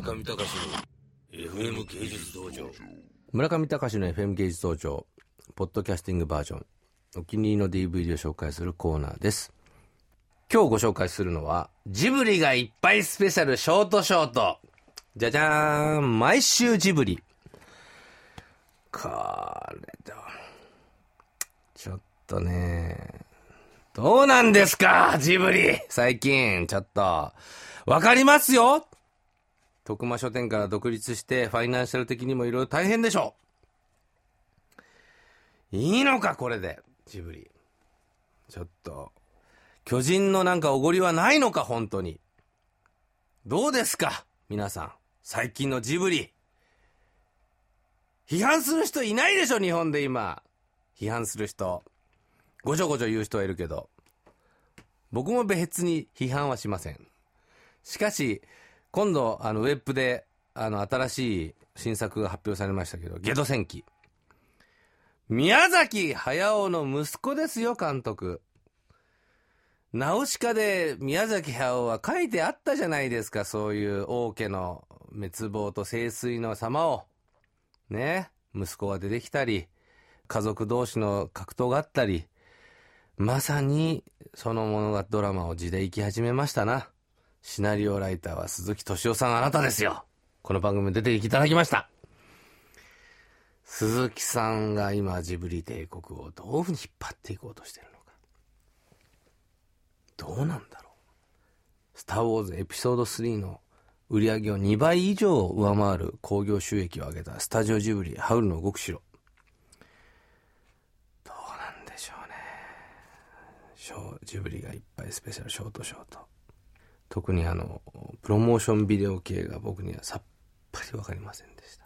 村上隆の FM 芸術道場。村上隆の FM 芸術道場。ポッドキャスティングバージョン。お気に入りの DVD を紹介するコーナーです。今日ご紹介するのはジブリがいっぱいスペシャルショートショート。じゃじゃーん。毎週ジブリ。これだ。ちょっとね。どうなんですかジブリ。最近。ちょっと。わかりますよ。徳間書店から独立してファイナンシャル的にもいろいろ大変でしょう。いいのかこれでジブリ。ちょっと巨人のなんかおごりはないのか本当に。どうですか皆さん。最近のジブリ。批判する人いないでしょ日本で今。批判する人。ごちょごちょ言う人はいるけど。僕も別に批判はしません。しかし今度あのウェブであの新しい新作が発表されましたけど「ゲド戦記」宮崎駿の息子ですよ監督。ナウシカで宮崎駿は書いてあったじゃないですかそういう王家の滅亡と清水の様を。ね。息子が出てきたり家族同士の格闘があったり。まさにその物語ドラマを地で生き始めましたな。シナリオライターは鈴木敏夫さんあなたですよ。この番組出ていただきました。鈴木さんが今ジブリ帝国をどういうふうに引っ張っていこうとしてるのか。どうなんだろう。スター・ウォーズエピソード3の売り上げを2倍以上上回る興行収益を上げたスタジオジブリハウルの動く城。どうなんでしょうね。ジブリがいっぱいスペシャルショートショート。特にあの、プロモーションビデオ系が僕にはさっぱりわかりませんでした。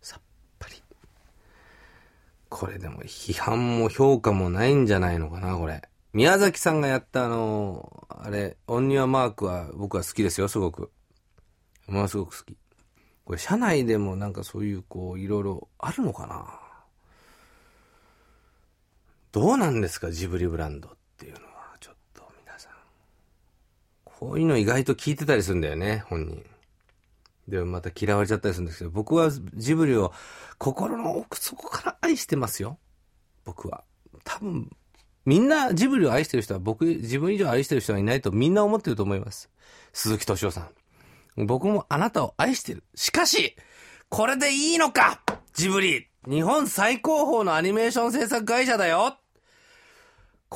さっぱり。これでも批判も評価もないんじゃないのかな、これ。宮崎さんがやったあの、あれ、オンニュアマークは僕は好きですよ、すごく。ものすごく好き。これ、社内でもなんかそういう、こう、いろいろあるのかなどうなんですか、ジブリブランドっていうのは。こういうの意外と聞いてたりするんだよね、本人。でもまた嫌われちゃったりするんですけど、僕はジブリを心の奥底から愛してますよ。僕は。多分、みんなジブリを愛してる人は僕、自分以上愛してる人はいないとみんな思ってると思います。鈴木敏夫さん。僕もあなたを愛してる。しかし、これでいいのかジブリ日本最高峰のアニメーション制作会社だよ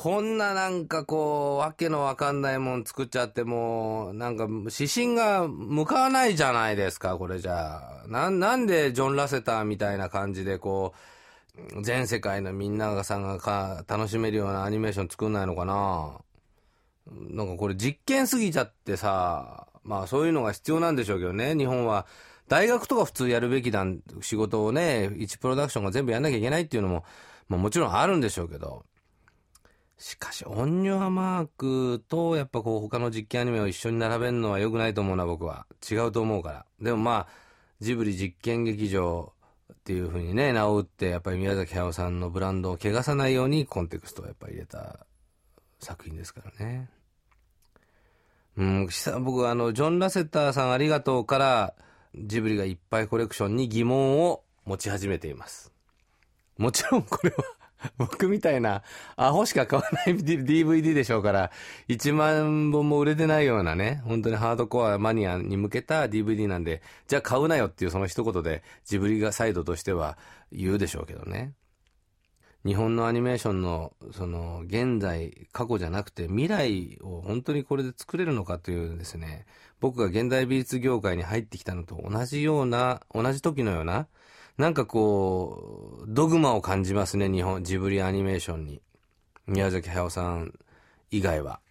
こんななんかこう、わけのわかんないもん作っちゃってもう、なんか指針が向かわないじゃないですか、これじゃあ。な、なんでジョン・ラセターみたいな感じでこう、全世界のみんながさんがか楽しめるようなアニメーション作んないのかななんかこれ実験すぎちゃってさ、まあそういうのが必要なんでしょうけどね、日本は。大学とか普通やるべきだ、仕事をね、一プロダクションが全部やんなきゃいけないっていうのも、まあもちろんあるんでしょうけど。しかし、オンニュアマークと、やっぱこう、他の実験アニメを一緒に並べるのは良くないと思うな、僕は。違うと思うから。でもまあ、ジブリ実験劇場っていうふうにね、名を打って、やっぱり宮崎駿さんのブランドを汚さないようにコンテクストをやっぱり入れた作品ですからね。うん、僕あの、ジョン・ラセッターさんありがとうから、ジブリがいっぱいコレクションに疑問を持ち始めています。もちろんこれは 僕みたいなアホしか買わない DVD でしょうから、1万本も売れてないようなね、本当にハードコアマニアに向けた DVD なんで、じゃあ買うなよっていうその一言でジブリがサイドとしては言うでしょうけどね。日本のアニメーションの、その、現在、過去じゃなくて未来を本当にこれで作れるのかというですね、僕が現代美術業界に入ってきたのと同じような、同じ時のような、なんかこう、ドグマを感じますね、日本、ジブリアニメーションに。宮崎駿さん以外は。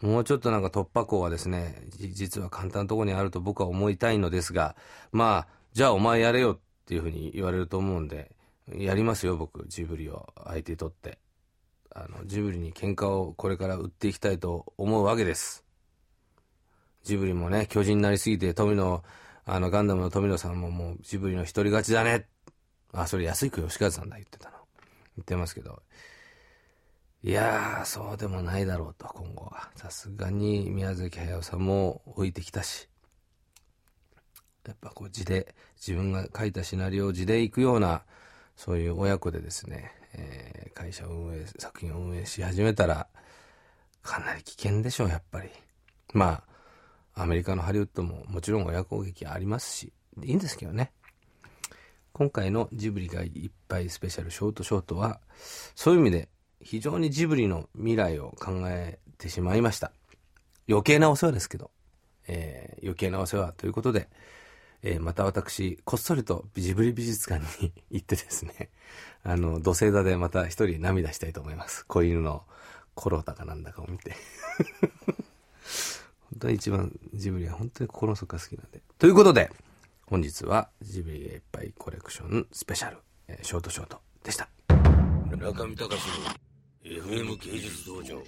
もうちょっとなんか突破口はですね、実は簡単なところにあると僕は思いたいのですが、まあ、じゃあお前やれよっていうふうに言われると思うんで、やりますよ、僕、ジブリを相手にとって。あの、ジブリに喧嘩をこれから売っていきたいと思うわけです。ジブリもね、巨人になりすぎて富野あの、ガンダムの富野さんももうジブリの一人勝ちだね。あ、それ安井義和さんだ言ってたの。言ってますけど。いやー、そうでもないだろうと、今後は。さすがに宮崎駿さんも置いてきたし。やっぱこう字で、自分が書いたシナリオを字で行くような、そういう親子でですね、えー会社を運営、作品を運営し始めたら、かなり危険でしょう、やっぱり。まあ、アメリカのハリウッドももちろん親攻撃ありますし、いいんですけどね。今回のジブリがいっぱいスペシャルショートショートは、そういう意味で非常にジブリの未来を考えてしまいました。余計なお世話ですけど、えー余計なお世話ということで、えーまた私、こっそりとジブリ美術館に 行ってですね、あの、土星座でまた一人涙したいと思います。子犬のコロタかなんだかを見て。本当に一番ジブリは本当に心の底が好きなんで。ということで、本日はジブリがいっぱいコレクションスペシャル、えーショートショートでした。中上隆の FM 芸術道場